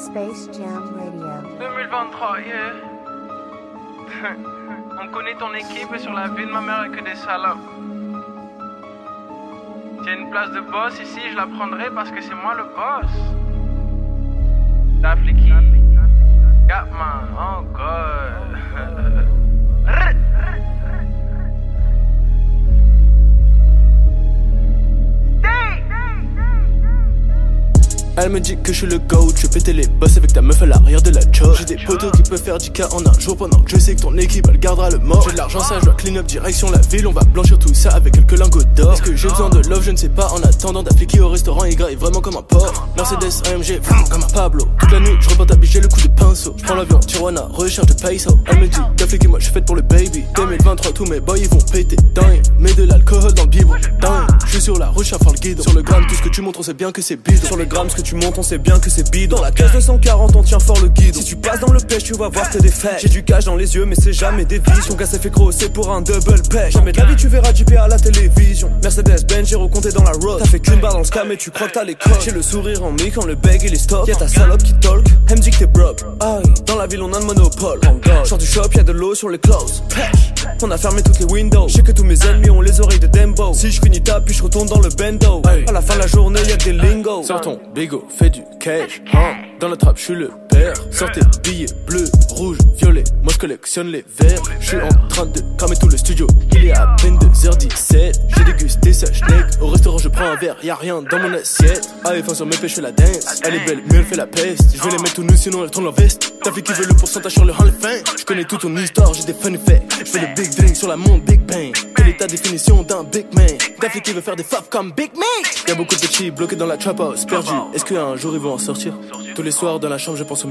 Space Jam Radio. 2023, yeah. On connaît ton équipe sur la vie de ma mère et que des salopes. Tiens une place de boss ici, je la prendrai parce que c'est moi le boss. Dafliki. Gatman, oh god. Elle me dit que je suis le goat, je péter les boss avec ta meuf à l'arrière de la chop. J'ai des potos qui peuvent faire 10k en un jour pendant que je sais que ton équipe elle gardera le mort. J'ai de l'argent, ça je dois clean up direction la ville, on va blanchir tout ça avec quelques lingots d'or. Est-ce que j'ai besoin de love, je ne sais pas. En attendant d'appliquer au restaurant, il graille vraiment comme un porc. Mercedes AMG, comme un Pablo. Toute la nuit, je repars j'ai le coup de pinceau. Je prends l'avion, Tijuana, recherche de peso. Elle me dit, t'as moi je suis faite pour le baby. 2023, tous mes boys ils vont péter. Dingue, mets de l'alcool dans le biberon. Dingue, je suis sur la route, à faire le guide. Sur le gramme, tout ce que tu montres, on sait bien que c'est bidon. Sur le gramme, ce que tu montres, on sait bien que c'est bidon. Dans la case 240, on tient fort le guide. Si tu passes dans le pêche, tu vas voir que des. J'ai du cash dans les yeux, mais c'est jamais des visions. Ton gars s'est fait gros, c'est pour un double pêche. Jamais de la vie, tu verras JP à la télévision. Mercedes Benz, j'ai recompté dans la road. T'as fait qu'une barre dans le et tu crois que t'as les codes. J'ai le sourire en mi quand le bag et les stop. Y'a ta salope qui talk, elle me dit que t'es broke. Dans la ville, on a le monopole. Sors du shop, y'a de l'eau sur les clothes. On a fermé toutes les windows. Je sais que tous mes ennemis ont les oreilles de Dembo. Si je finis ta puis je retourne dans le bendo. À la fin de la journée, y'a des lingos. Sors ton fais du cash. Hein. Dans la trappe, je le Sortez billets bleus, rouges, violets. Moi je collectionne les verres. Je suis en train de cramer tout le studio. Il est à peine 2h17. J'ai dégusté sa schneck. Au restaurant, je prends un verre, y a rien dans mon assiette. Ah, et sur mes pêches, je la dance. Elle est belle, mais elle fait la peste. Je vais les mettre tout nus, sinon elle tourne leur veste. T'as fait qui veut le pourcentage sur le Hall Fame? Je connais toute ton histoire, j'ai des fun. Je fais le big drink sur la montre Big Bang. Quelle est ta définition d'un big man? T'as qui veut faire des faps comme Big Mac. Y'a beaucoup de petits bloqués dans la trap house, perdus. Est-ce qu'un jour ils vont en sortir? Tous les soirs dans la chambre, je pense au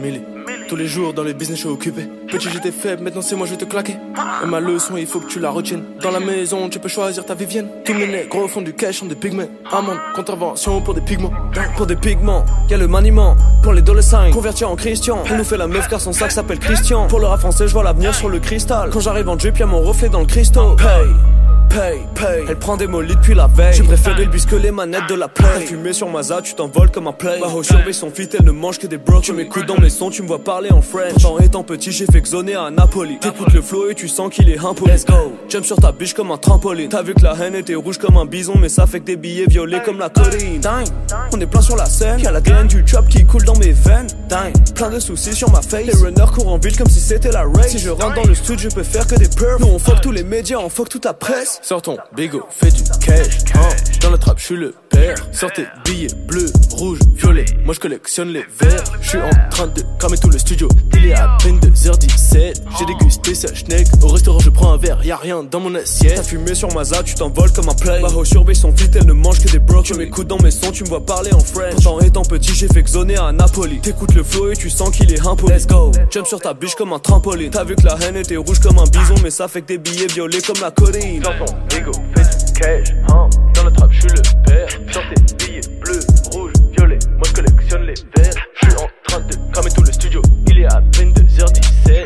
Tous les jours dans le business, je suis occupé. Petit, j'étais faible, maintenant c'est moi, je vais te claquer. Et ma leçon, il faut que tu la retiennes. Dans la maison, tu peux choisir ta Vivienne. Tous mes nègres fond du cash, sont des pigments. Amende, contravention pour des pigments. Pour des pigments, y'a le maniement. Pour les dollar convertir en Christian. On nous fait la meuf car son sac s'appelle Christian. Pour le rap je vois l'avenir sur le cristal. Quand j'arrive en drip, y'a mon reflet dans le cristaux. Pay paye, paye. Elle prend des mollies depuis la veille. J'ai préféré le bisque les manettes de la play. Fumé sur ma tu t'envoles comme un play. Baho surveille son fit, elle ne mange que des brocs. Tu m'écoutes dans mes sons, tu me vois parler en French. Pourtant étant petit, j'ai fait zoner à Napoli. T'écoutes le flow et tu sens qu'il est impoli. Let's go. Jump sur ta biche comme un trampoline. T'as vu que la haine était rouge comme un bison, mais ça fait que des billets violets comme la colline. Dingue, on est plein sur la scène. Y'a la graine du chop qui coule dans mes veines. Dingue, plein de soucis sur ma face. Les runners courent en ville comme si c'était la race. Si je rentre dans le studio, je peux faire que des perfs. Nous on fuck tous les médias, on fuck toute la presse. Sors ton bigo, fais du cash. Hein. Dans la trappe, je suis le père. Sortez billets bleus, rouges, violets. Moi je collectionne les verres. Je suis en train de cramer tout le studio. Il est à peine 2h17. J'ai dégusté sa schneck. Au restaurant, je prends un verre, y a rien dans mon assiette. T'as fumé sur ma tu t'envoles comme un play. Baho surveille son fit, elle ne mange que des brocs. Tu m'écoutes dans mes sons, tu me vois parler en French. Pourtant étant petit, j'ai fait zoner à Napoli. T'écoutes le flow et tu sens qu'il est impoli. Let's go. Jump sur ta biche comme un trampoline. T'as vu que la haine était rouge comme un bison, mais ça fait que des billets violets comme la colline. Bigo, fais du cash. Hein. Dans la trappe, je suis le père. Sortez billets bleus, rouges, violets. Moi je collectionne les verres.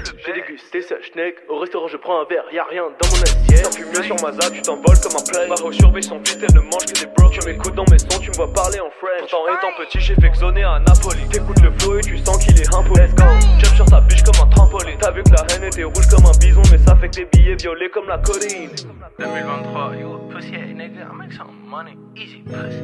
2h17. J'ai dégusté sa schneck. Au restaurant, je prends un verre, y a rien dans mon assiette. T'as fumé sur ma tu t'envoles comme un play. Maro surveille son fit, elle ne mange que des brocs. Tu m'écoutes dans mes sons, tu me vois parler en French. Pourtant, étant petit, j'ai fait zoner à Napoli. T'écoutes le flow et tu sens qu'il est impoli. Let's go. Jump sur ta biche comme un trampoline. T'as vu que la haine était rouge comme un bison, mais ça fait que des billets violets comme la colline. 2023, you a pussy ass nigga. I make some money, easy pussy.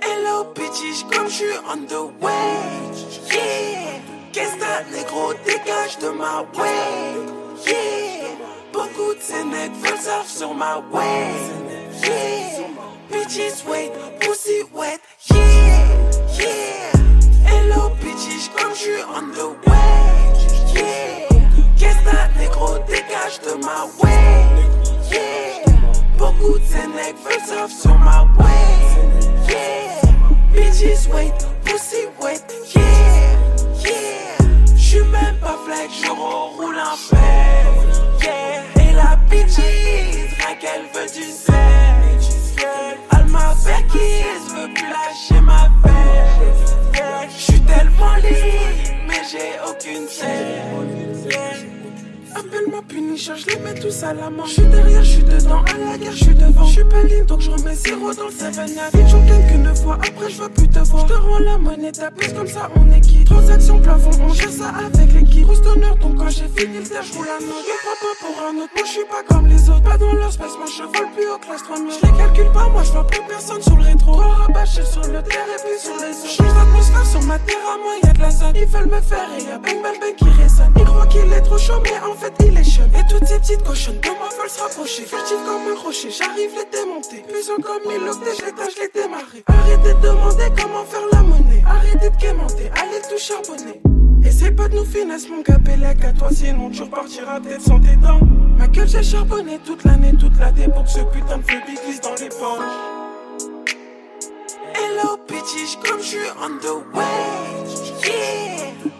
Hello bitches, comme je suis on the way. Yeah. Qu'est-ce que négro dégage de ma way? Yeah. Beaucoup de ces nègres veulent surf sur ma way. Yeah. Bitches wait, pussy wet. Yeah. Yeah. Hello bitches, comme je suis on the way. Yeah. Qu'est-ce que négro dégage de ma way? Yeah. Beaucoup de nègres veulent surf sur ma way. Yeah. Bitches wait, pussy wait. Yeah. Yeah. J'suis même pas flex, je roule un fait. Yeah. Et la bitches, rien qu'elle veut du sexe. Yeah. Alma Perkins veut plus lâcher ma fête. Yeah. J'suis tellement libre. T-shirt, je les mets tous à la main. Je suis derrière, je suis dedans, à la guerre, je suis devant. Je suis pas ligne, donc je remets zéro dans le 7 Vite, j'en gagne qu'une fois, après je veux plus te voir. Je te rends la monnaie, ta plus comme ça on est. Transaction plafond, on gère ça avec l'équipe. Grosse d'honneur, donc quand j'ai fini le je roule la note. Je prends pas pour un autre, moi je suis pas comme les autres. Pas dans leur space, moi je vole plus au classe 3000. Je les calcule pas, moi je vois plus personne sur le rétro. Corps rabâché sur le terre et puis sur les autres. Change d'atmosphère sur ma terre, à moi y'a de la zone. Ils veulent me faire et y'a bang bang bang qui résonne. Ils croient qu'il est trop chaud, mais en fait Et toutes ces petites cochonnes de moi veulent se rapprocher? Furtif comme un rocher, j'arrive les démonter. Puissant comme mille octets, je les démarrer. Arrêtez de demander comment faire la monnaie. Arrêtez de quémenter, allez tout charbonner. Essaye pas de nous finesse mon capellec à toi sinon tu repartiras peut-être sans tes dents Ma gueule j'ai charbonné toute l'année, toute la pour que ce putain de feu glisse dans les poches Hello bitches comme je suis on the way Yeah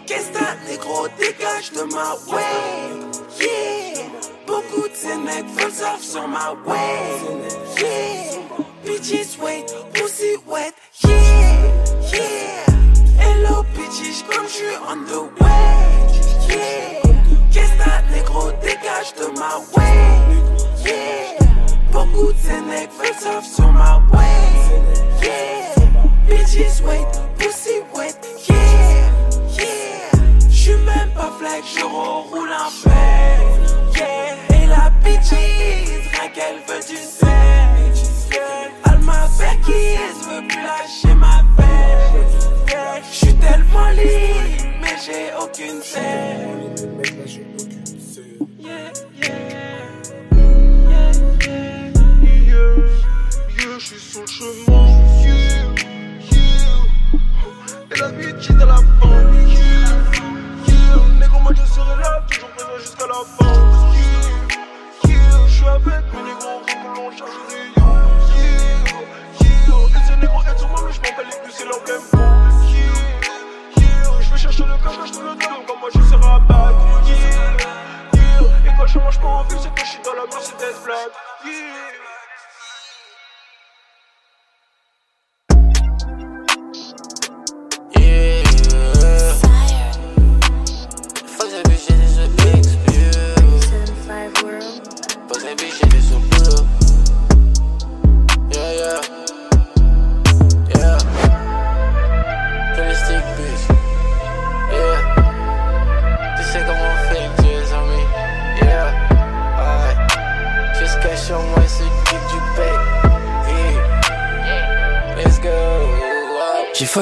Qu'est-ce que t'as négro? Dégage de ma way Yeah. Beaucoup de ces mecs veulent sur ma way Yeah. Bitches wait, pussy wet. Yeah. Yeah. Hello bitches comme je suis on the way Yeah. Qu'est-ce que négro? Dégage de ma way Yeah. Beaucoup de ces mecs veulent sur ma way Yeah. Bitches wait, pussy wet pas flag, je roule un fait Yeah Et la bitches, rien qu'elle veut du Elle m'appelle qui veut plus lâcher ma veille Yeah J'suis tellement libre, mais j'ai aucune scène je suis sur le chemin. Et la bitch est à la fin. Moi je serai là, toujours présent jusqu'à la fin. Yeah, yeah. Je suis avec mes négros, que l'on cherche les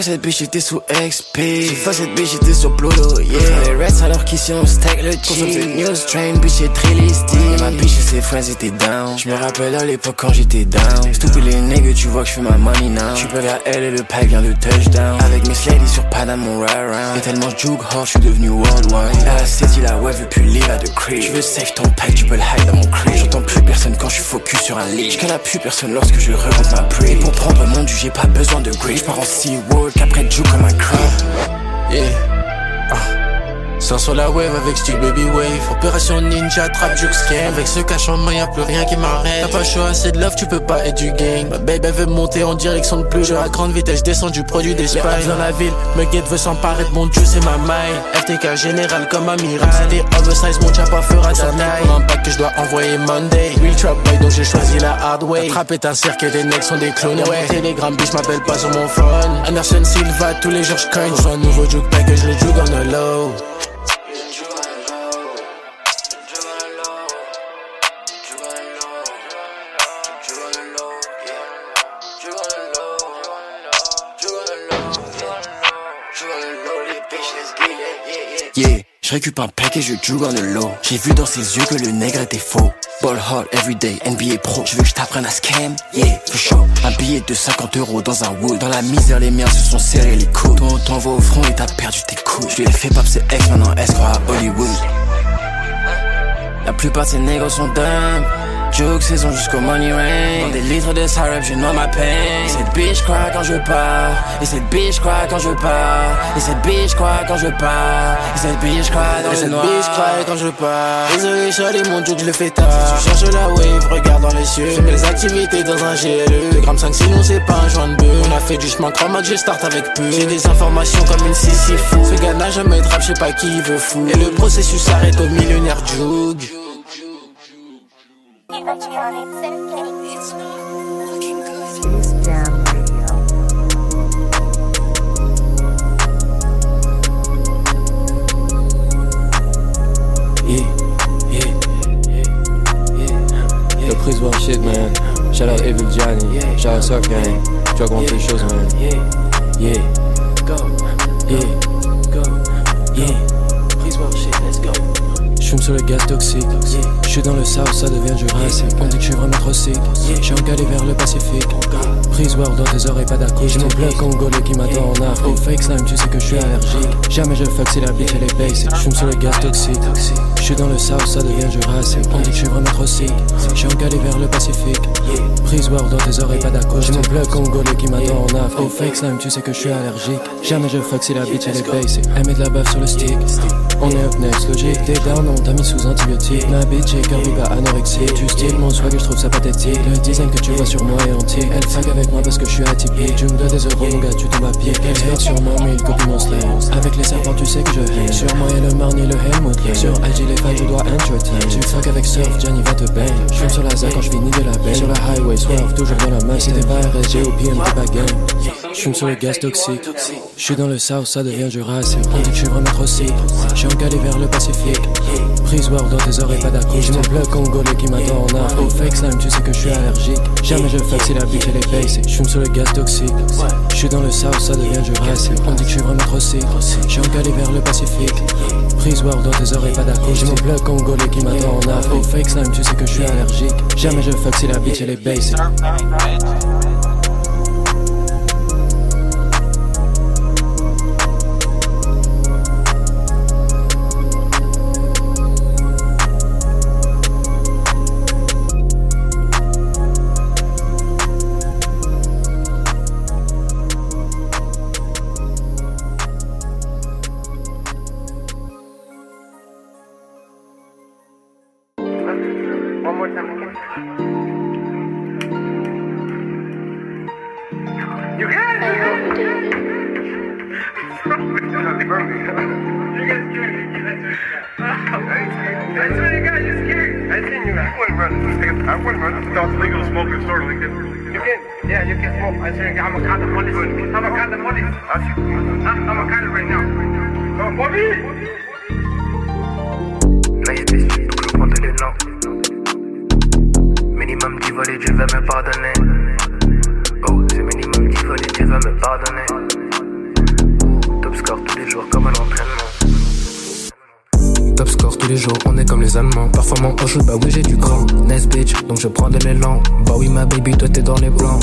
cette bitch, j'étais sous XP. J'ai fois cette bitch, j'étais sur Pluto, yeah. Les rats alors qu'ici on stack le cheese. Cette news train, bitch, c'est très listy. Et ma bitch et ses friends étaient down. Je me rappelle à l'époque quand j'étais down. Stupid les niggas, tu vois que je fais ma money now. J'suis pas vers elle et le pack vient de touchdown. Avec mes sladies sur Panam, mon ride around. Et tellement juke hard, j'suis devenu worldwide. À la city, la wave veut plus live à de crib. Tu veux save ton pack, tu peux le hide dans mon crib. J'entends plus personne quand je suis focus sur un lead. J'cala plus personne lorsque je remonte ma pre. Et pour prendre mon dû, j'ai pas besoin de grade. J'pars en SeaWorld, qu'après joue comme un crab. Yeah. Ah. Sors sur la wave avec Stick Baby Wave. Opération Ninja, trap, juke, scam. Avec ce cache en main, y'a plus rien qui m'arrête. T'as pas chaud, assez de love, tu peux pas être du gang. Ma babe, elle veut monter en direction de plus. Je à grande vitesse, descends du produit des spies. dans la ville, me guette veut s'emparer de mon dieu, c'est ma maille. FTK général comme amiral. C'était oversize, mon chapa fera sa taille. Pour un pack que je dois envoyer Monday. Real trap boy, donc j'ai choisi la hard way. Trap est un cirque et des necks sont des clones. Ouais, Telegram, bitch, m'appelle pas sur mon phone. Anderson Silva, tous les jours je cogne. Un nouveau juke pack que je le juke on the low. Récupère un pack et je joue dans le lot. J'ai vu dans ses yeux que le nègre était faux. Ball hard everyday, NBA pro. Je veux que je t'apprenne à scam, yeah, for sure. Un billet de 50 euros dans un wood. Dans la misère, les miens se sont serrés les coudes. Ton temps va au front et t'as perdu tes couilles. Je lui ai fait pop ses ex, maintenant croit à Hollywood. La plupart de ces nègres sont dumb. Joke saison jusqu'au money rain. Dans des litres de syrup, je noie ma peine. Et cette bitch croit quand je pars. Et cette bitch croit quand je pars. Et cette bitch croit quand je pars. Et cette bitch croit dans Et cette noir. bitch cry quand je pars Désolé Charlie mon joke je le fais tard Tu cherches la wave regarde dans les cieux Fais mes activités dans un GLE Gramme 5 sinon c'est pas un joint de bœuf On a fait du chemin que je start avec peu J'ai des informations comme une sissi fou Ce gars n'a jamais de rap je sais pas qui il veut fou Et le processus s'arrête au millionnaire Yeah, yeah. Yo, prise voir shit, man. Shout out Evil Johnny. Shout out Surf Gang. Comment on les choses, man. Yeah, yeah. Go. Yeah, go. Yeah. Prise voir shit, let's go. J'fume sur le gaz toxique. J'suis dans le south, ça devient jurassique. On dit que j'suis vraiment trop sick. J'suis encalé vers le Pacifique. Prise voir dans tes oreilles, pas d'accord. J'ai mon bloc congolais qui m'attend en Afrique. Fake slime, tu sais que j'suis allergique. Jamais je fuck si la bitch elle est basic. J'fume sur le gaz toxique. J'suis dans le south, ça devient jurassique. On dit que j'suis vraiment trop sick. J'suis encalé vers le Pacifique. Prise voir dans tes oreilles, pas d'accord. J'ai mon bloc congolais qui m'attend en Afrique. Fake slime, tu sais que j'suis allergique. Jamais je fuck si la bitch elle est basic. Elle met de la baffe sur le stick. On est up next, logique. T'es down, on t'a mis sous antibiotique. Ma bitch est curvy, pas anorexique. Tu style mon swag, je trouve ça pathétique. Le design que tu vois sur moi est antique. Elle fuck avec moi parce que je suis atypique. Tu me dois des euros, mon gars, tu tombes à pied. Elle sur moi, mais il copie mon slang. Avec les serpents, tu sais que je hate. Sur moi, et le marni, le Helmut. Sur IG, les fans, je dois entertain. Tu fuck avec Surf, Johnny va te bang. Je sur la ZAC quand je finis de la bang. Sur la highway, swerve, toujours dans la main. T'es pas RSG ou PM, pas. J'fume sur le gaz toxique. J'suis dans le south, ça devient jurassique. On dit que j'suis vraiment trop sick. J'suis encalé vers le Pacifique. Prise voir dans tes oreilles, pas d'accord. J'ai mon bloc congolais qui m'attend en Afrique. Fake slime, tu sais que j'suis allergique. Jamais je fuck si la bitch elle est basic. J'fume sur le gaz toxique. J'suis dans le south, ça devient jurassique. On dit que j'suis vraiment trop sick. J'suis encalé vers le Pacifique. Prise voir dans tes oreilles, pas d'accord. J'ai mon bloc congolais qui m'attend en Afrique. Fake slime, tu sais que j'suis allergique. Jamais je fuck si la bitch elle est. me pardonner. Top score tous les jours comme un entraînement. Top score tous les jours, on est comme les Allemands. Performant au shoot, bah oui, j'ai du cran. Nice bitch, donc je prends de l'élan. Bah oui, ma baby, toi t'es dans les plans.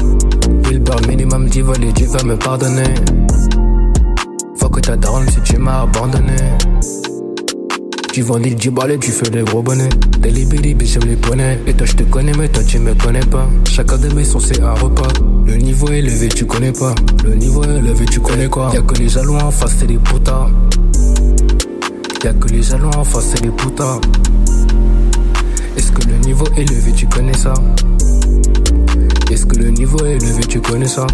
Billboard minimum 10 volets, Dieu va me pardonner. Faut que t'as daronne si tu m'as abandonné. Tu l'île du balai, tu fais les gros bonnets. Des libéris, j'aime les bonnets. Et toi, je te connais, mais toi, tu me connais pas. Chacun de mes sons, c'est un repas. Le niveau élevé, tu connais pas. Le niveau élevé, tu connais quoi? Y'a que les jaloux en face, c'est des putas. Y'a que les jaloux en face, c'est des putas. Est-ce que le niveau élevé, tu connais ça? Est-ce que le niveau élevé, tu connais ça?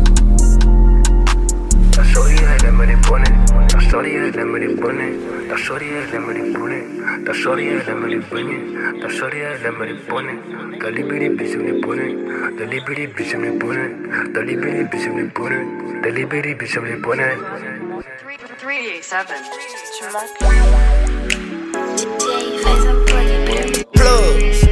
Ta shorty, elle aime les bonnets. Ta shorty, elle aime les bonnets. Ta shorty, elle aime les bonnets. Ta shorty, elle aime les bonnets. Ta shorty, elle aime les bonnets. Ta libéré, bitch, j'aime les bonnets. Ta libéré, bitch, j'aime les bonnets. Ta libéré, bitch, j'aime les bonnets. Ta libéré, bitch, j'aime les bonnets. 387. Attends,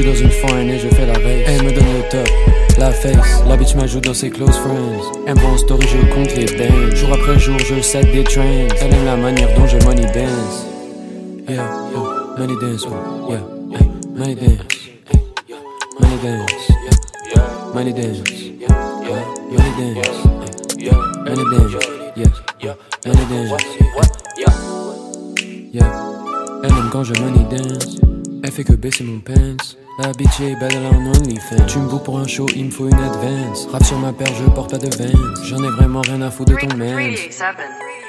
suis dans une foreign et je fais la race. Elle me donne le top, la face. La bitch m'ajoute dans ses close friends. Elle en story, je compte les bands. Jour après jour, je set des trends. Elle aime la manière dont je money dance. Yeah, yeah, money dance, yeah, money dance. yeah, Money dance, yeah, money dance, yeah, money dance, hey, money dance, dance, yeah. Elle aime quand je money dance. Elle fait que baisser mon pants. La bitch est a un OnlyFans. Tu me pour un show, il me faut une advance. Rap sur ma paire, je porte pas de Vans. J'en ai vraiment rien à foutre de ton man. 387.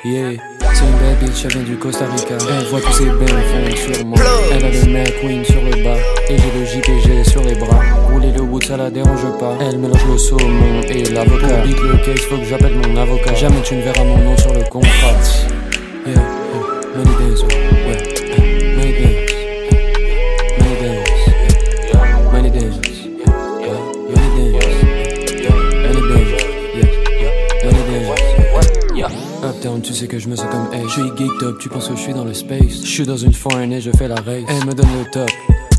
Yeah. C'est une belle bitch, elle vient du Costa Rica. Elle voit tous ses bains fond sur moi. Elle a le McQueen sur le bas. Et j'ai le JPG sur les bras. Rouler le wood, ça la dérange pas. Elle mélange le saumon et l'avocat. Pour beat le case, faut que j'appelle mon avocat. Jamais tu ne verras mon nom sur le contrat. Yeah, yeah. Money dance, ouais. Uptown, tu sais que je me sens comme hey. Je suis geeked up, tu penses que je suis dans le space? Je suis dans une foreign et je fais la race. Elle me donne le top.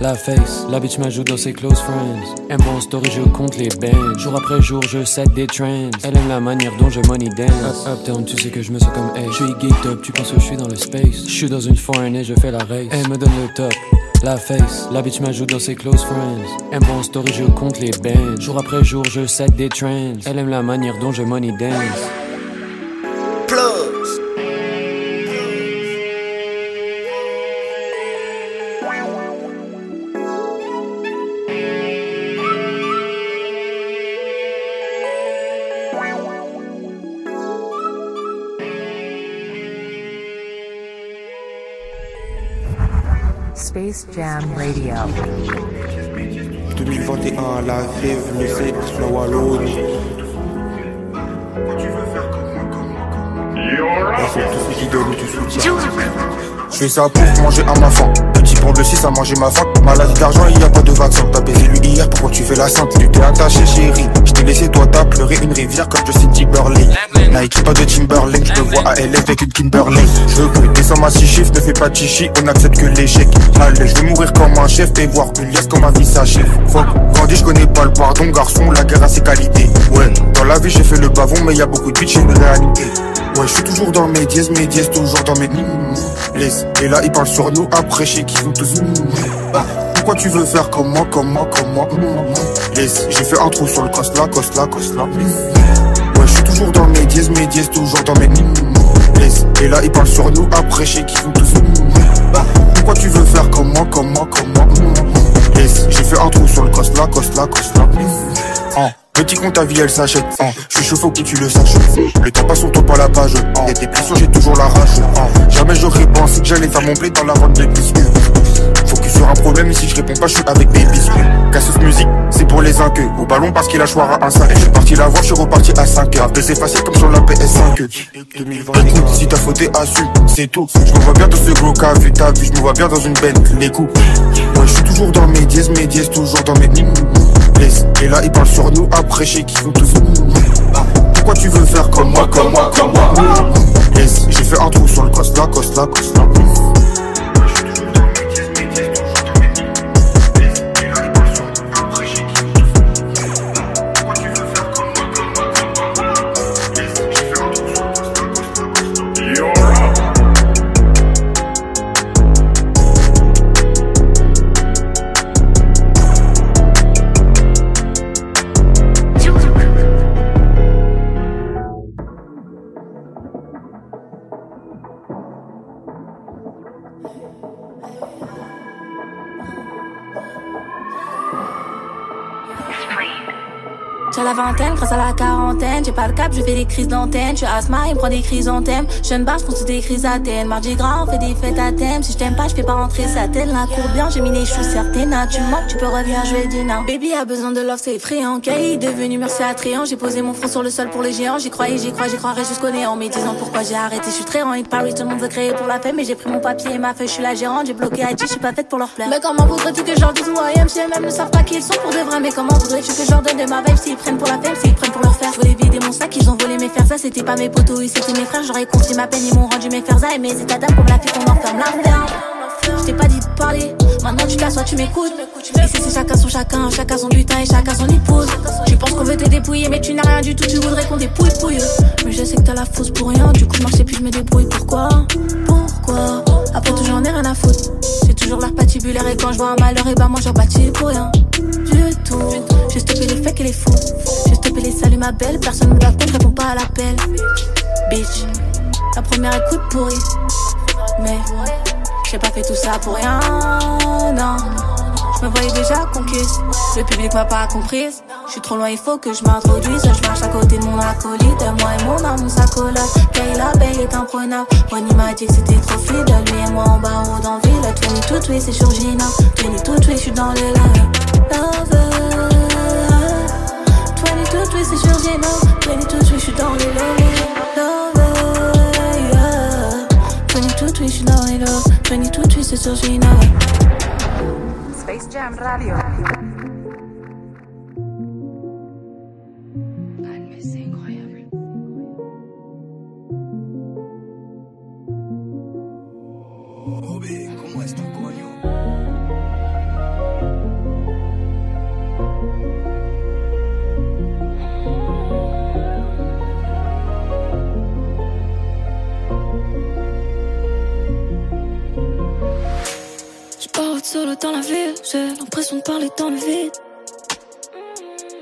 La face, la bitch m'ajoute dans ses close friends. Elle me en story, je compte les bands. Jour après jour, je sac des trends. Elle aime la manière dont je money dance. Up, uptown, tu sais que je me sens comme hey. Je suis geeked up, tu penses que je suis dans le space? Je suis dans une foreign et je fais la race. Elle me donne le top. La face, la bitch m'ajoute dans ses close friends. Elle me en story, je compte les bands. Jour après jour, je sac des trends. Elle aime la manière dont je money dance. Jam Radio. 2021, la le sexe, la Wallonie. Merci à tous ceux qui donnent du soutien. Je fais ça pour manger à ma faim. Pour le 6 à manger ma faim. Maladie d'argent, il y a pas de vaccin. T'as baisé lui hier, pourquoi tu fais la sainte? Tu t'es attaché, chérie. Je t'ai laissé, toi, t'as pleuré une rivière comme Justin Timberlake. Nike, pas de Timberlake. Je me vois à LF avec une Kimberlake. Je veux descends ma six chiffres, ne fais pas de chichi. On accepte que l'échec. Allez, je veux mourir comme un chef et voir une liasse comme un vie. Fuck, grandi, je connais pas le pardon, garçon. La guerre a ses qualités. Ouais, dans la vie, j'ai fait le bavon, mais y a beaucoup de bitch, une réalité. Ouais, je suis toujours dans mes dièses, mes dièses, toujours dans mes laisse. Et là, ils parlent sur nous, après, chez qui vont tous Ah, Pourquoi tu veux faire comme moi, comme moi, comme moi? Laisse, j'ai fait un trou sur le cos là, cos là. Ouais, je suis toujours dans mes dièses, mes dièses, toujours dans mes laisse. Et là, ils parlent sur nous, après, chez qui vont tous Ah, Pourquoi tu veux faire comme moi, comme moi, comme moi? Laisse, j'ai fait un trou sur le cos là, cos là, cos là. Petit compte ta vie elle s'achète. Je suis chaud faut tu le saches Le temps passe on tourne pas la page hein. Y'a des pressions j'ai toujours la rage. Jamais j'aurais pensé que j'allais faire mon blé dans la vente des biscuits Focus sur un problème ici je réponds pas je suis avec biscuits Cassos musique c'est pour les inqueux. Au ballon parce qu'il a choix à un 5 Et je suis parti la voir je suis reparti à 5 heures. C'est facile comme sur la PS5 Écoute si t'as fauté assume. C'est tout. Je me vois bien dans ce gros cas vu ta vie Je me vois bien dans une benne les coups. Ouais je suis toujours dans mes dièses mes dièses toujours dans mes. Et là ils parlent sur nous après chez qui vont tous Pourquoi tu veux faire comme moi, comme moi, comme moi? Laisse, j'ai fait un trou sur le cos là, cos vingtaine, grâce à la quarantaine. J'ai pas le cap, je fais des crises d'antenne. Je asthma, il me prend des crises en thème. Jeune barge, pense des crises à thème. Mardi gras, on fait des fêtes à thème. Si je t'aime pas, je fais pas rentrer sa tête. La cour bien, j'ai mis les choux certaines. Tu manques, tu peux revenir, je dire non. Baby a besoin de love, c'est effrayant. Kay devenu merci attrayant. J'ai posé mon front sur le sol pour les géants. J'y croyais, j'y crois, j'y croirais jusqu'au néant. Mais disant pourquoi j'ai arrêté, je suis très rang. Paris, tout le monde veut créer pour la paix. Mais j'ai pris mon papier et ma feuille, je suis la gérante. J'ai bloqué IG, je suis pas faite pour leur plaire. Mais comment voudrais-tu que je leur dise moi même ne savent pas qui ils sont pour de vrai? Mais comment voudrais-tu que je leur donne de ma vibe s'ils prennent pour la femme, s'ils prennent pour leur faire? Je voulais vider mon sac, ils ont volé mes fers, ça c'était pas mes potos, ils c'était mes frères. J'aurais confié ma peine, ils m'ont rendu mes fers et mes états d'âme comme la fille qu'on enferme l'interne. Je t'ai pas dit de parler, maintenant tu t'assois, tu m'écoutes. Ici c'est chacun son chacun, chacun son butin et chacun son épouse. Tu penses qu'on veut te dépouiller, mais tu n'as rien du tout, tu voudrais qu'on dépouille pouille. Mais je sais que t'as la fausse pour rien, du coup je sais plus, je me débrouille. Pourquoi? Pourquoi? Après tout j'en ai rien à foutre. J'ai toujours l'air patibulaire et quand je vois un malheur, et bah moi j'en bâtis pour rien. Du tout, j'ai stoppé les fakes et les fous s'il te salut ma belle. Personne me la compte, réponds pas à l'appel. Bitch, la première écoute pourrie. Mais j'ai pas fait tout ça pour rien, non. Je me voyais déjà conquise. Le public m'a pas comprise. Je suis trop loin, il faut que je m'introduise. Je marche à côté de mon acolyte. Moi et mon amour s'accolade. Kayla Bay est imprenable. Ronnie m'a dit que c'était trop fluide. Lui et moi en bas, on d'envie. La 20 tout, oui, c'est sur Gina. 20 tout, oui, je suis dans les lives. Love. 22 twists, c'est sur Gémeaux 22 tweets, je suis dans les lows Low, yeah. 22 twists, you don't need lows 22 tweets, c'est sur Gémeaux Space Jam Radio. Dans la ville, j'ai l'impression de parler dans le vide.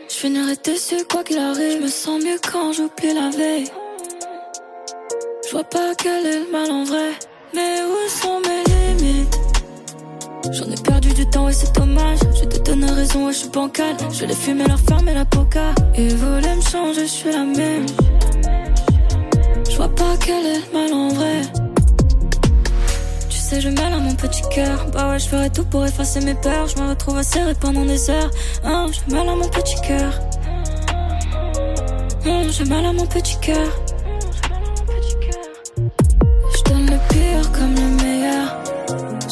Je finirai déçu quoi qu'il arrive, je me sens mieux quand j'oublie la veille. Je vois pas quel est le mal en vrai, mais où sont mes limites? J'en ai perdu du temps et c'est dommage. Je te donne raison, ouais, je suis bancal. Je les fumer, leur fermer la coca. Ils voulaient me changer, je suis la même. Je vois pas quel est le mal en vrai. Je mêle à mon petit cœur. Bah ouais, je ferai tout pour effacer mes peurs. Je me retrouve à serrer pendant des heures. Hein, je mêle à mon petit cœur. Hum, je mêle à mon petit cœur. Je donne le pire comme le meilleur.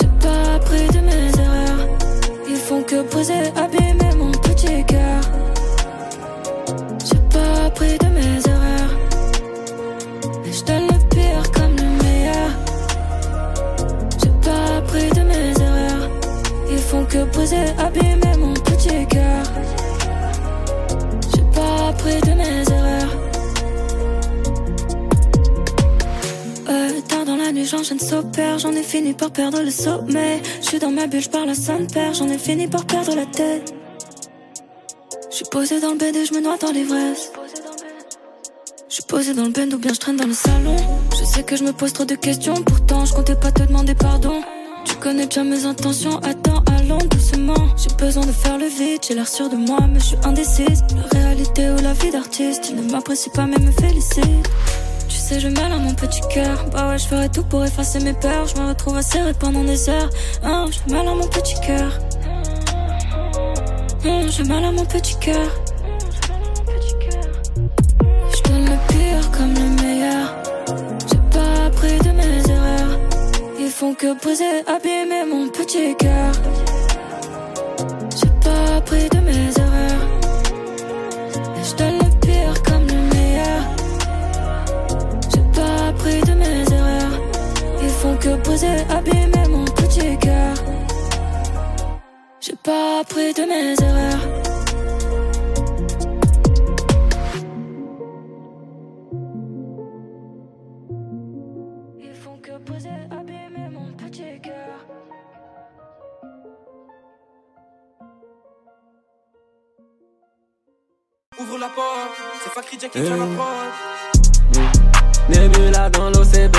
J'ai pas appris de mes erreurs. Ils font que briser, abîmer mon petit cœur. J'ai pas appris de briser, abîmer mon petit cœur. J'ai pas appris de mes erreurs. Euh, tard dans la nuit, j'enchaîne s'opère. J'en ai fini par perdre le sommeil. Je suis dans ma bulle, j'parle à son père. J'en ai fini par perdre la tête. Je suis posé dans le bed et je me noie dans l'ivresse. Je suis posé dans le bed ou bien je traîne dans le salon. Je sais que je me pose trop de questions, pourtant je comptais pas te demander pardon. Tu connais bien mes intentions, attends, doucement. J'ai besoin de faire le vide, j'ai l'air sûr de moi, mais je suis indécise. La réalité ou la vie d'artiste, il ne m'apprécie pas mais me félicite. Tu sais, je mêle à mon petit cœur. Bah ouais, je ferai tout pour effacer mes peurs. Je me retrouve à serrer pendant des heures. Hein, je mêle à mon petit cœur. Hum, je mêle à mon petit cœur. Je donne le pire comme le meilleur. J'ai pas appris de mes erreurs. Ils font que briser, abîmer mon petit cœur. Font que briser, abîmer mon petit cœur. J'ai pas appris de mes erreurs. Ils font que briser, abîmer mon petit cœur. Ouvre la porte, c'est Fakri Jack qui tient la Eh. prod. Nebula dans l'OCB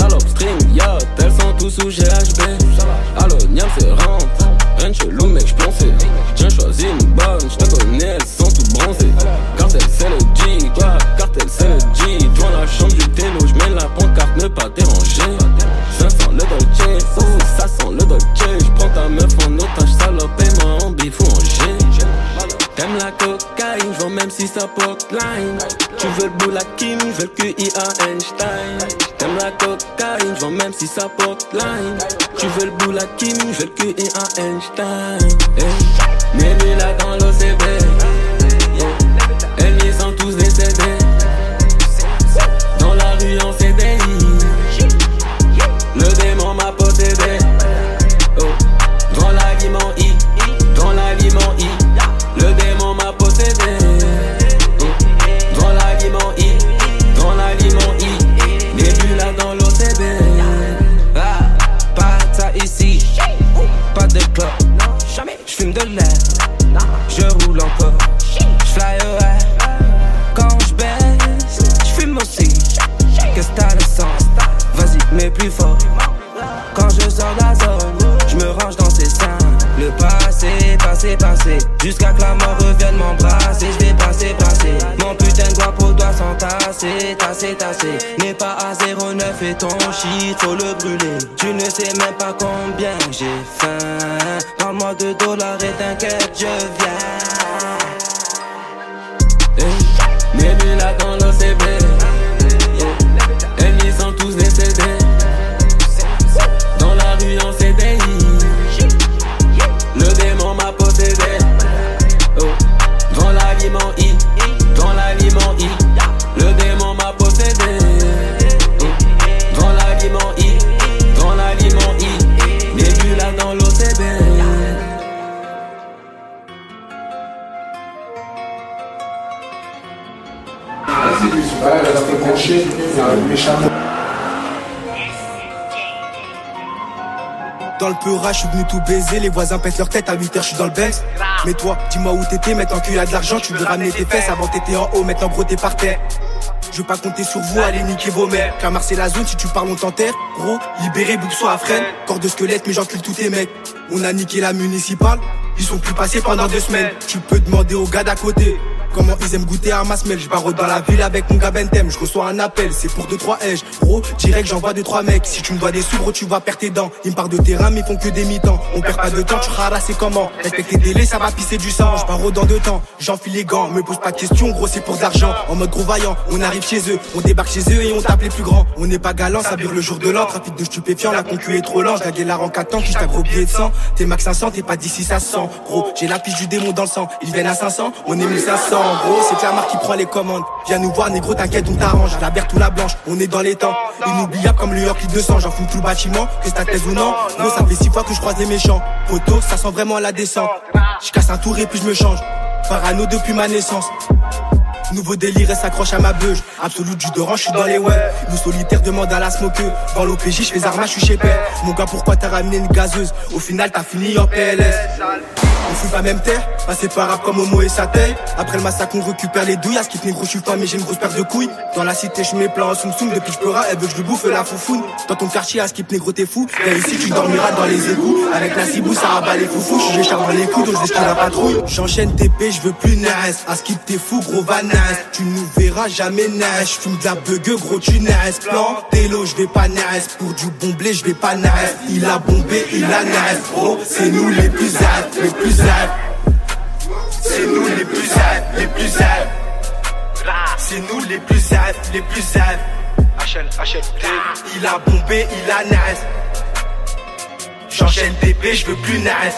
Salope, string, yacht, elles sont tous sous GHB Allo, Niam c'est rentre. Rien de chelou mec, j'pionçais J'ai choisi une bonne, j'te connais, elles sont toutes bronzées. Cartel c'est le G, quoi Cartel c'est le G. Devant la chambre du télo, j'mets la pancarte, ne pas déranger. Ça sent le Dolce, ouh, ça sent le Dolce. J'prends ta meuf en otage, salope et moi en bif ou en G T'aimes la cocaïne, j'vends même si ça porte line. Tu veux le bout la Kim, je veux QI à Einstein T'aimes la cocaïne, j'vends même si ça porte line. Tu veux le bout la Kim, je veux QI à Einstein hey. Dans l'OCB shit, faut le brûler. Tu ne sais même pas combien j'ai faim. Suis venu tout baiser. Les voisins pètent leur tête à 8h, je suis dans le Benz. Mais toi, dis-moi où t'étais, maintenant qu'il y a de l'argent, tu veux ramener tes fesses. Avant t'étais en haut, maintenant gros t'es par terre. Je veux pas compter sur vous, allez niquer vos mères. Car c'est la zone, si tu parles, on t'enterre. Gros, libéré, soit à freine. Corps de squelette, mais j'encule tous tes mecs. On a niqué la municipale, ils sont plus passés pendant deux semaines. Tu peux demander aux gars d'à côté. Comment ils aiment goûter à ma semelle Je dans la ville avec mon gars Bentem. Je reçois un appel, c'est pour 2-3 H. Gros, direct j'envoie 2-3 mecs. Si tu me dois des sous gros tu vas perdre tes dents. Ils me parlent de terrain mais font que des mi-temps. On perd pas de temps, tu c'est comment? Respecte tes délais, ça va pisser du sang. Je pars dans deux temps, j'enfile les gants. Me pose pas de questions, gros c'est pour de l'argent. En mode gros vaillant, on arrive chez eux. On débarque chez eux et on tape les plus grands. On n'est pas galant, ça bure le jour de l'an. Trafic de stupéfiants, la concu est trop lente. La la en 4 ans, qui t'a gros billet de sang T'es max 500, t'es pas d'ici ça sent. Gros, j'ai la pige du démon dans le sang. Ils viennent à 500, on est 1500 Gros, c'est clairement qui prend les commandes. Viens nous voir, négro, t'inquiète, on t'arrange. La berthe ou la blanche, on est dans les temps. Inoubliable comme le York 200. J'en fous tout le bâtiment, que ta thèse ou non. Non, ça fait six fois que je croise les méchants. Photo, ça sent vraiment la descente. Je casse un tour et puis je me change. Parano depuis ma naissance. Nouveau délire et s'accroche à ma beuge. Absolu du Doran, je suis dans les web. Nous solitaires demande à la smoke. Dans l'OPJ, je fais arma, je suis chez père. Mon gars, pourquoi t'as ramené une gazeuse? Au final, t'as fini en PLS. On fout pas même terre, passé par rap comme Homo et sa taille. Après le massacre, on récupère les douilles. À ce qui négro, je suis pas, mais j'ai une grosse paire de couilles. Dans la cité, je mets plein en soum soum. Depuis je peux elle veut que je lui bouffe la foufoune. Dans ton quartier, à skip négro, t'es fou. Viens ici, tu dormiras dans les égouts. Avec la cibou, ça rabat les foufous. Je dans les coups, donc je la patrouille. J'enchaîne TP, je veux plus naze. À skip, t'es fou, gros Tu nous verras jamais naze. J'fume de la bugue, gros, tu naze. Plan, télo, je vais pas naze. Pour du bon blé, je vais pas naze. Il a bombé, il a naze. Gros, c'est nous les plus aptes, les plus aptes. C'est nous les plus zad, les plus zad. C'est nous les plus zad, les plus. HL, HLT. Il a bombé, il a naze. J'enchaîne DP, je veux plus naze.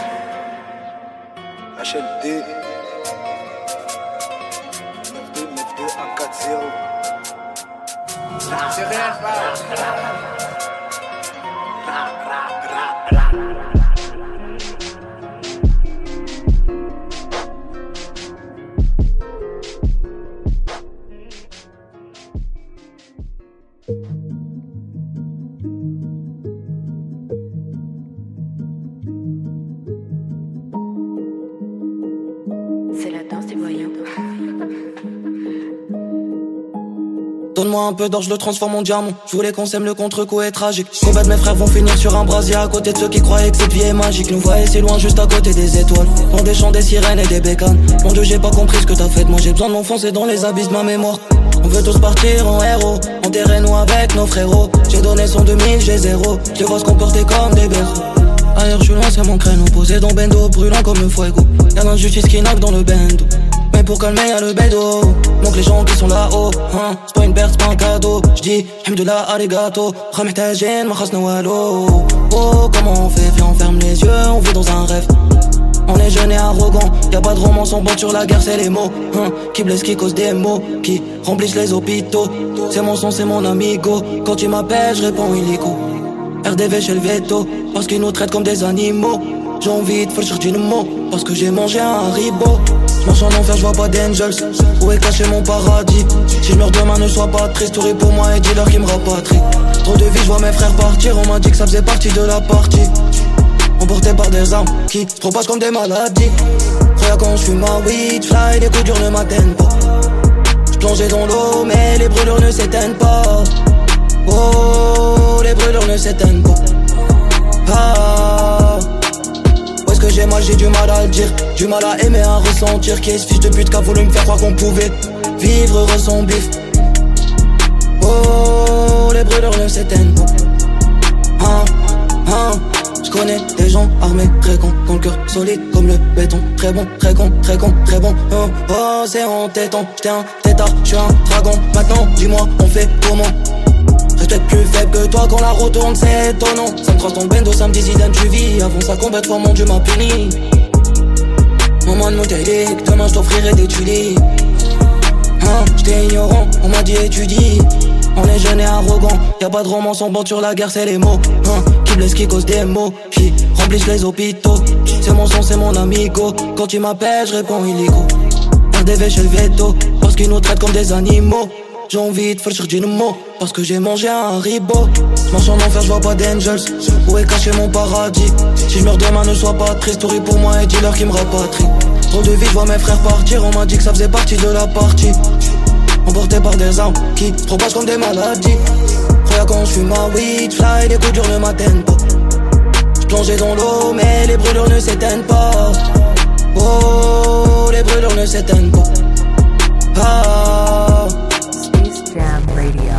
HLD. 140. C'est Donne-moi un peu d'or, je le transforme en diamant. Je voulais qu'on sème le contre-coup est tragique. Combien de mes frères vont finir sur un brasier à côté de ceux qui croyaient que cette vie est magique. Nous voyons si loin, juste à côté des étoiles. Dans des champs, des sirènes et des bécanes. Mon dieu, j'ai pas compris ce que t'as fait. Moi, j'ai besoin de m'enfoncer dans les abysses de ma mémoire. On veut tous partir en héros, enterrez-nous avec nos frérots. J'ai donné son 2000, j'ai zéro. Je vois se comporter comme des berceaux. Ailleurs, je suis loin, c'est mon créneau. Posé dans bendo, brûlant comme le fuego. Y'a l'injustice qui knock dans le bendo. Mais pour calmer y'a le bédo Donc les gens qui sont là-haut hein, C'est pas une perte, c'est pas un cadeau J'dis Hamdullah arigato محتاجين ما خصنا والو Oh comment on fait Viens on ferme les yeux On vit dans un rêve on est jeune et arrogant, y a pas de romance, on botte sur la guerre, c'est les mots hein, Qui blessent, qui causent des mots, qui remplissent les hôpitaux C'est mon son, c'est mon amigo Quand tu m'appelles, je réponds illico RDV chez le veto, parce qu'ils nous traitent comme des animaux J'ai envie de faire du mot, parce que j'ai mangé un ribot Marche en enfer, je vois pas d'angels. Où est caché mon paradis? Si je meurs demain, ne sois pas triste. Souris pour moi et dis-leur qui me rapatrie. Trop de vie, je vois mes frères partir. On m'a dit que ça faisait partie de la partie. Emporté par des armes qui se propagent comme des maladies. Regarde quand je fume ma weed, fly, les coups durs ne m'atteignent pas. Je dans l'eau, mais les brûlures ne s'éteignent pas. Oh, les brûlures ne s'éteignent pas. Ah, que j'ai mal j'ai du mal à le dire. Du mal à aimer, à ressentir. Qui est ce fils de pute qui a voulu me faire croire qu'on pouvait vivre heureux son bif. Oh, les brûleurs ne s'éteignent. Hein, hein. Je connais des gens armés, très cons, ont le cœur solide comme le béton. Très bon, très con, très con, très bon. Oh, oh c'est entêtant. J'étais un tétard, j'suis un dragon. Maintenant, dis-moi, on fait comment? Toi quand la route tourne, c'est étonnant. Ça me croise ton bendo, ça me dit Zidane, tu vis. Avant ça, de fois mon Dieu m'a puni Maman de mon demain je t'offrirai des tulipes. Hein, j'étais ignorant, on m'a dit étudie. On est jeune et arrogant, y a pas de romance, on bande sur la guerre, c'est les mots. Hein, qui blesse, qui cause des mots, qui remplissent les hôpitaux. C'est mon son, c'est mon amigo. Quand tu m'appelles, je réponds illico. RDV chez le veto, parce qu'ils nous traitent comme des animaux. J'ai envie de faire du mot, parce que j'ai mangé un ribot. J'marche en enfer, j'vois pas d'angels. Où est caché mon paradis? Si je meurs demain, ne sois pas triste. Story pour moi et dis-leur qui me rapatrie. Trop de vie, je vois mes frères partir. On m'a dit que ça faisait partie de la partie. Emporté par des armes qui propagent comme des maladies. Regarde quand je fume ma weed, fly, les coups durs ne m'atteignent pas. J'plongeais dans l'eau, mais les brûlures ne s'éteignent pas. Oh, les brûlures ne s'éteignent pas. Ah. Jam Radio.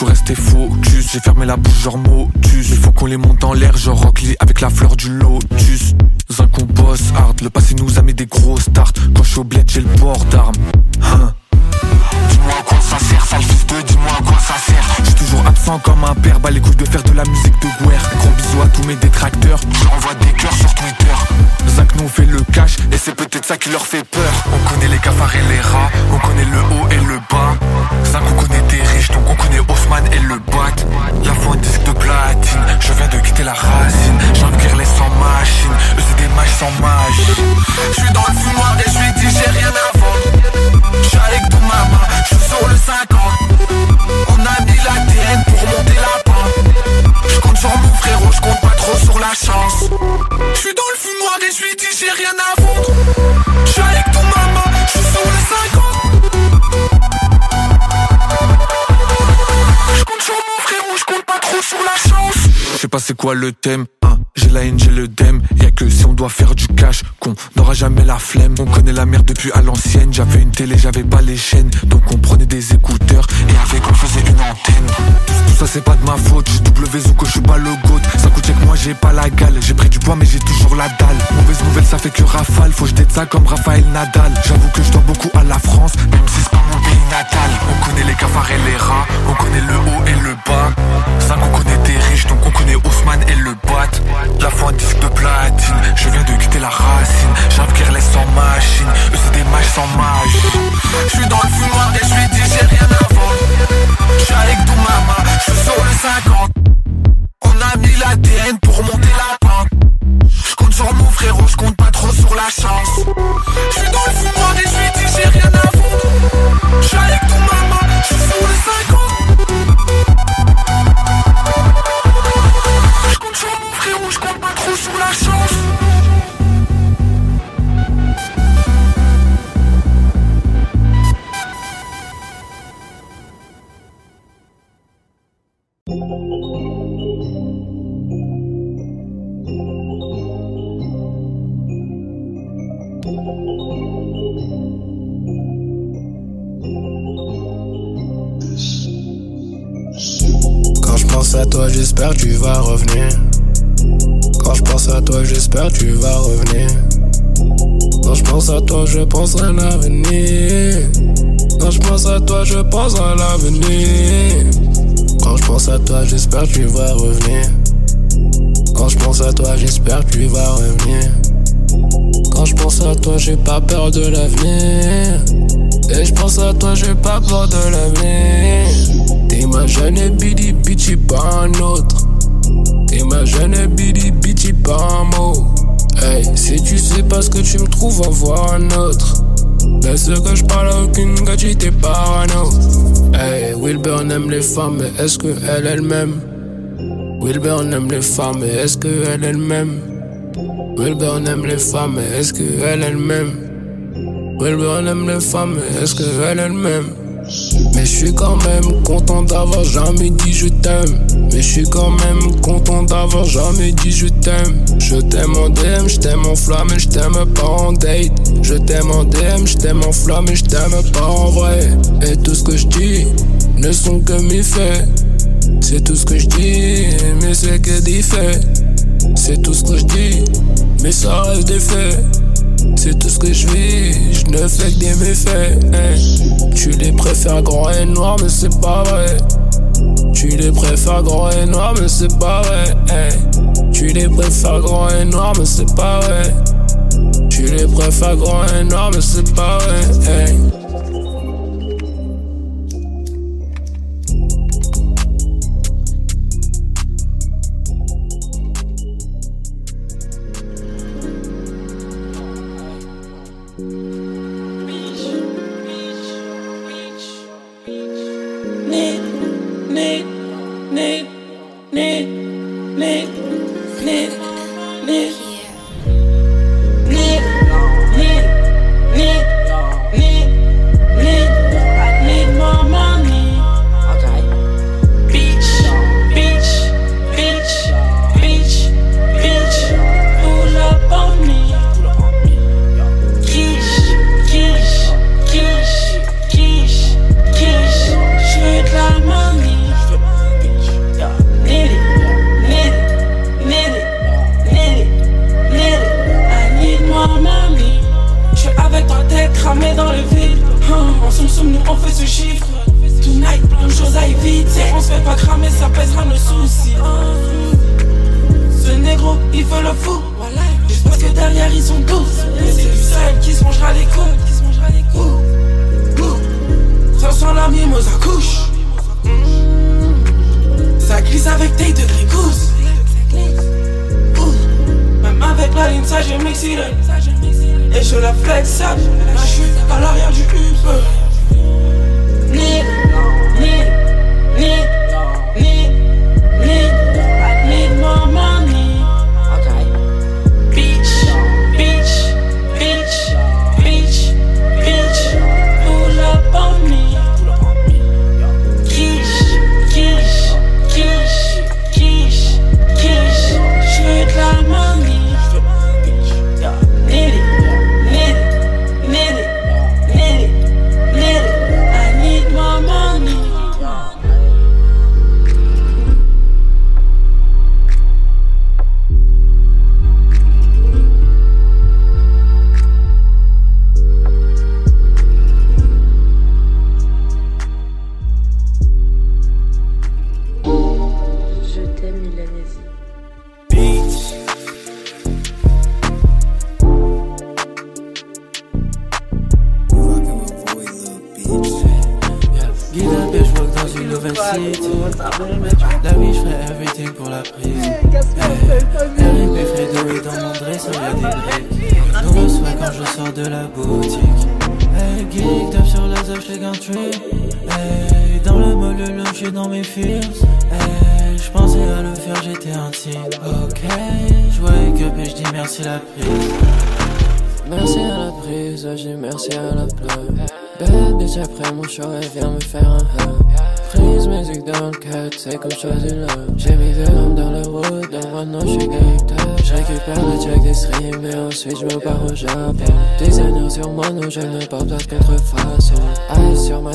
Je resté focus. J'ai fermé la bouche genre motus. Il faut qu'on les monte en l'air genre Rockly avec la fleur du lotus. Un qu'on bosse hard Le passé nous a mis des gros starts Quand je suis au bled j'ai le port d'armes. Hein? Dis-moi à quoi ça sert, sale fils de dis-moi à quoi ça sert Je suis comme un père, bah de faire de la musique de guerre. Gros bisous à tous mes détracteurs, je leur envoie des cœurs sur Twitter. Zach nous fait le cash et c'est peut-être ça qui leur fait peur. On connaît les cafards et les rats, on connaît le haut et le bas. Zach on connaît des riches donc on connaît Haussmann et le bat. La foi un disque de platine, je viens de quitter la racine. J'envire les sans machine, eux c'est des mages sans magie Je suis dans le fumoir et je dis j'ai rien à vendre. J'suis avec tout maman, j'suis sur le 50 j'ai rien à vendre. J'suis avec tout maman, j'suis sur le 50 J'compte sur mon frérot, j'compte pas trop sur la chance. Je sais pas c'est quoi le thème hein. La haine, j'ai le dem. Y'a que si on doit faire du cash Qu'on n'aura jamais la flemme. On connaît la merde depuis à l'ancienne. J'avais une télé, j'avais pas les chaînes. Donc on prenait des écouteurs Et avec on faisait une antenne. Tout ça c'est pas de ma faute. J'ai W Zuko, je suis pas le goat. Ça coûte que moi j'ai pas la gale. J'ai pris du poids mais j'ai toujours la dalle. Mauvaise nouvelle ça fait que rafale. Faut jeter de ça comme Raphaël Nadal. J'avoue que je dois beaucoup à la France. Même si c'est pas mon pays natal. On connaît les cafards et les rats. On connaît le haut et le bas. Ça on connaît des riches Donc on connaît Haussmann et le bat La foi disque de platine. Je viens de quitter la racine. J'envire les sans machine. Eux c'est des mages sans magie pas un autre. T'es ma jeune bidi bitchy, pas un mot. Hey, si tu sais pas ce que tu me trouves, envoie un autre. Mais ce que je parle à aucune gadget, t'es parano. Hey, Wilbur aime les femmes, mais est-ce que elle elle-même? Wilbur aime les femmes, mais est-ce que elle elle-même? Wilbur aime les femmes, mais est-ce que elle elle-même? Wilburn aime les femmes, mais est-ce qu'elle est elle-même? Je suis quand même content d'avoir jamais dit je t'aime. Mais je suis quand même content d'avoir jamais dit je t'aime. Je t'aime en DM, je t'aime en flamme et je t'aime pas en date. Je t'aime en DM, je t'aime en flamme et je t'aime pas en vrai. Et tout ce que je dis ne sont que mes faits. C'est tout ce que je dis, mais c'est que des faits. C'est tout ce que je dis, mais ça reste des faits. C'est tout ce que je vis, je ne fais que des méfaits. Tu les préfères grands et noirs, mais c'est pas vrai. Tu les préfères grands et noirs, mais c'est pas vrai. Tu les préfères grands et noirs, mais c'est pas vrai. Tu les préfères grands et noirs, mais c'est pas vrai. lit. Soum soum, nous on fait ce chiffre. Tonight, plein de choses à éviter. On se fait pas cramer, ça pèsera nos soucis. Hein. Ce négro, il veut le fou. Juste parce que derrière ils sont tous. Mais c'est du seul qui se mangera les. Ouh. Ça sent la mimosa couche. Ça glisse avec tes degrés gousses. Ouh. Même avec la ligne, ça j'ai mixé Et je la flex. Là je suis à l'arrière du Uber. nigga, need need.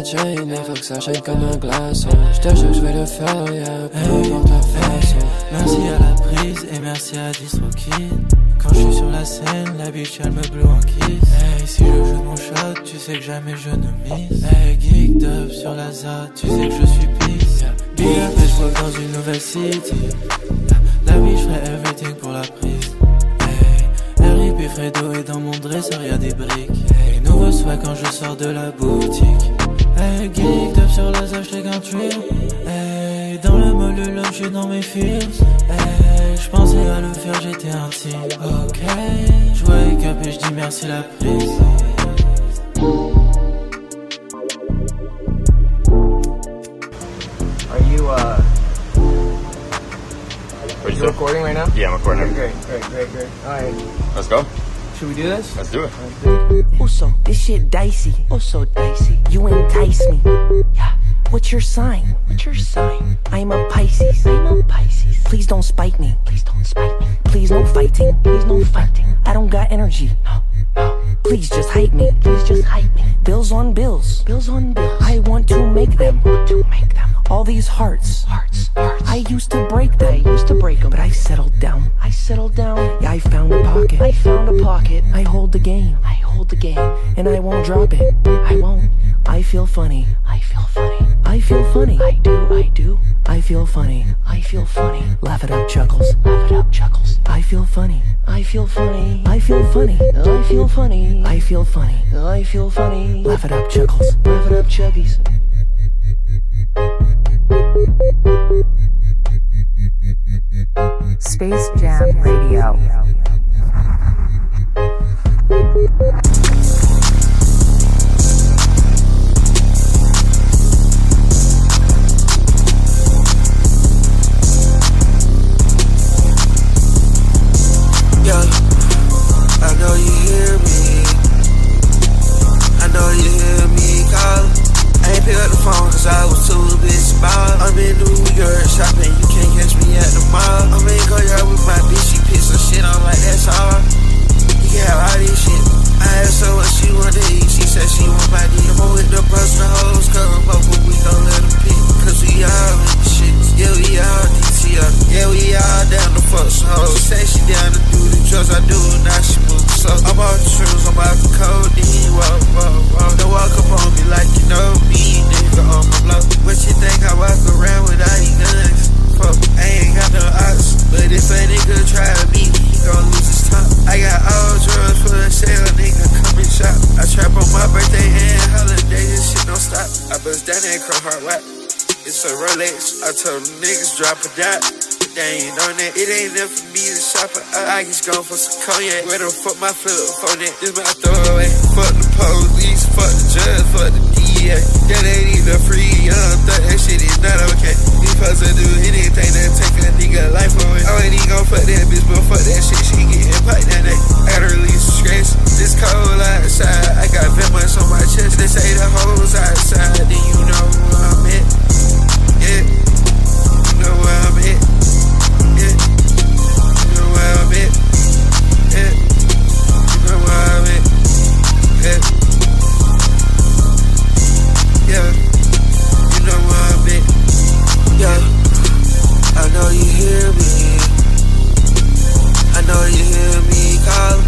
Eyes sur ma chain, il faut que ça chaîne comme un glaçon. J'te jure, j'vais le faire, yeah, peu importe la façon. Merci à la prise et merci à DistroKid Quand je suis sur la scène, la bitch elle me blow en kiss. Hey, si je joue mon shot, tu sais que jamais je ne mise Hey, geeked up sur la ZA, tu sais que je suis peace Big up et dans une nouvelle city. La vie je ferai everything pour la prise. Hey, RIP Fredo est dans mon dresseur, y'a des briques. Hey, nouveau swag quand je sors de la boutique Hey, geeked up sur la ZA, j't'ai qu'un Hey, dans le mall le lunch, j'suis dans mes fears Hey, j'pensais à le faire, j'étais intime Ok, je wake up et je dis merci la prise Are you uh? Are you recording right now? Yeah, I'm recording. Okay, great, great, great, great. All right. Let's go. Should we do this? Let's do it. Also, this shit dicey. Oh, so dicey. You entice me. Yeah. What's your sign? What's your sign? I'm a Pisces. I'm a Pisces. Please don't spite me. Please don't spite me. Please no fighting. Please no fighting. I don't got energy. No. No. Please just hype me. Please just hype me. Bills on bills. Bills on bills. I want to make them. I Want to make them. All these hearts. Hearts. Hearts. I used to break them. I used to break them. But I settled down. I settled down. Yeah, I found a pocket. I found a pocket. I hold the game. I hold the game. And I won't drop it. I won't. I feel funny. I feel funny. I feel funny. I do. I do. I feel funny. I feel funny. Laugh it up, chuckles. Laugh it up, chuckles. I feel funny. I feel funny. I feel funny. I feel funny. I feel funny. I feel funny. Laugh it up, chuckles. Laugh it up, chuggies. Space Jam Radio. Drugs, I do now she move. So I'm off the shrooms, I'm off the codeine. Whoa, whoa, whoa. Don't walk up on me like you know me, nigga on my blow. What you think I walk around with all these guns? Fuck, I ain't got no odds. But if a nigga try to beat me, he gon' lose his top. I got all drugs for the sale, nigga, come and shop. I trap on my birthday and holiday, this shit don't stop. I bust down that crow hard whack. It's a Rolex. I told niggas drop a dot. They ain't on that. It ain't enough for me to shop it. I, just going for some cognac. Where the fuck my flip phone at? This my throwaway. Fuck the police. Fuck the judge. Fuck the DA. That ain't even free. Young thought that shit is not okay. We supposed to do anything that take a nigga life away. I ain't even gon' fuck that bitch, but fuck that shit. She getting piped that day. I gotta release stress. This cold outside. I got that much on my chest. They say the hoes outside. Then you know where I'm at. Yeah, you know where I'm at. At. Yeah, yeah, you know I'm at. Yeah, I know you hear me. I know you hear me calling.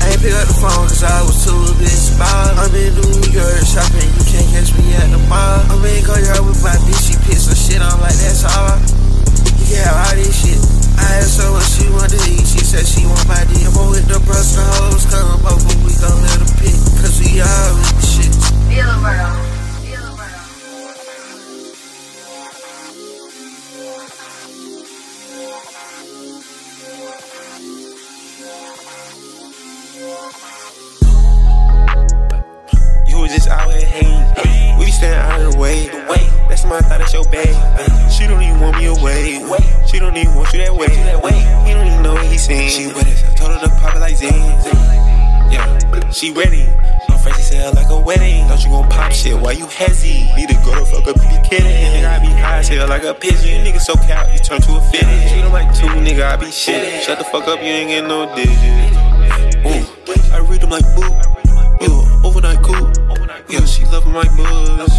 I ain't pick up the phone cause I was too busy ballin'. I'm in New York shopping, you can't catch me at the mall. I'm in Korea with my bitch, she pissed some shit on like that's all. You can have all this shit. I asked her what she want to eat, she said she want my D. I'm with the personal hoes, come over, we gon' let them pick. Cause we all in the shit. Feel the world. She ready. My face sell like a wedding. Don't you gon' pop shit? Why you hezzy? Need to go to fuck up be kidding. I be high as hell like a pigeon. You nigga so cap, you turn to a fitting. She don't like two, nigga, I be shit. Shut the fuck up, you ain't get no digits. Ooh, I read them like boo. Yeah, overnight cool. Yeah, she loving my buzz.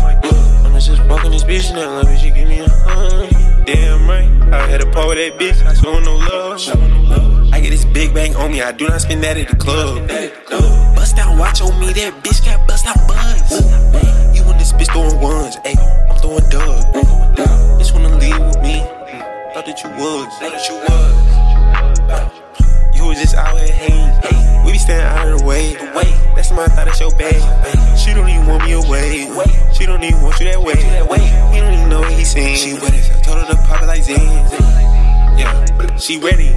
I'm just walking this bitch now, love me, she give me a hug. Damn right, I had a part with that bitch, I show no love. I get this big bang on me, I do not spend that at the club. Bust down watch on me, that bitch got bust out buns. You and this bitch throwing ones, ayy, I'm throwing dubs. Bitch wanna leave with me, thought that you was, thought that you was. You was just out here hating. We be staying out of the way. That's my thought it's your bag. She don't even want me away. She don't even want you that way. He don't even know what he's saying. She with us. I told her to pop it like Zen. Yeah, she ready.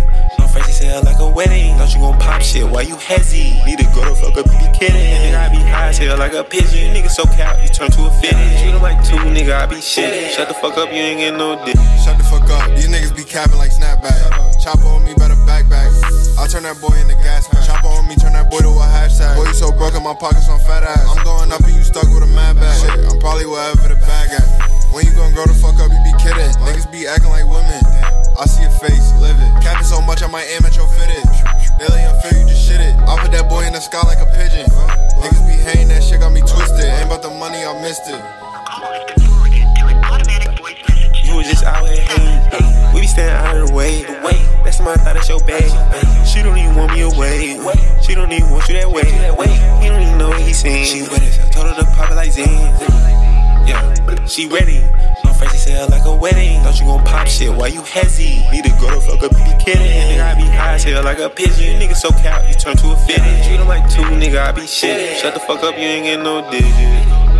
My face sell like a wedding. Don't you gon' pop shit? Why you hezzy? Need to go to fuck up you kidding. Nigga, I be high as hell like a pigeon. Nigga so cap, you turn to a. She don't like two, nigga, I be shit. Shut the fuck up, you ain't get no dick. Shut the fuck up. These niggas be capping like snapback. Chopper on me, better back back. I turn that boy into gas pack. Chopper on me, turn that boy to a hashtag. Boy, you so broken, my pockets on fat ass. I'm going up and you stuck with a mad bag. Shit, I'm probably wherever the bag at. When you gon' grow the fuck up, you be kidding. Niggas be acting like women. I see your face, live it. Capping so much, I might aim at your fitted. Daily unfair, you just shit it. I put that boy in the sky like a pigeon. Niggas be hating, that shit got me twisted. Ain't about the money, I missed it. You was just out here hating. We be standing out of the way. That's my thought it's your bag. She don't even want me away. She don't even want you that way. He don't even know what he's saying. It. I told her to pop it like Zen. Yeah, she ready. No fancy sell like a wedding. Thought you gon' pop shit? Why you hezzy? Need to go the fuck up, you be kidding. Nigga, I be high as hell like a pigeon. Nigga so cow, you turn to a fitted. Treat him like two, nigga, I be shit. Shut the fuck up, you ain't get no digits.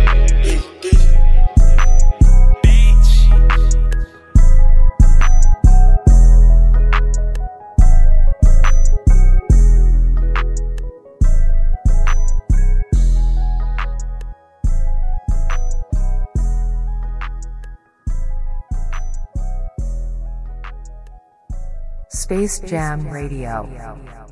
Space Jam Radio.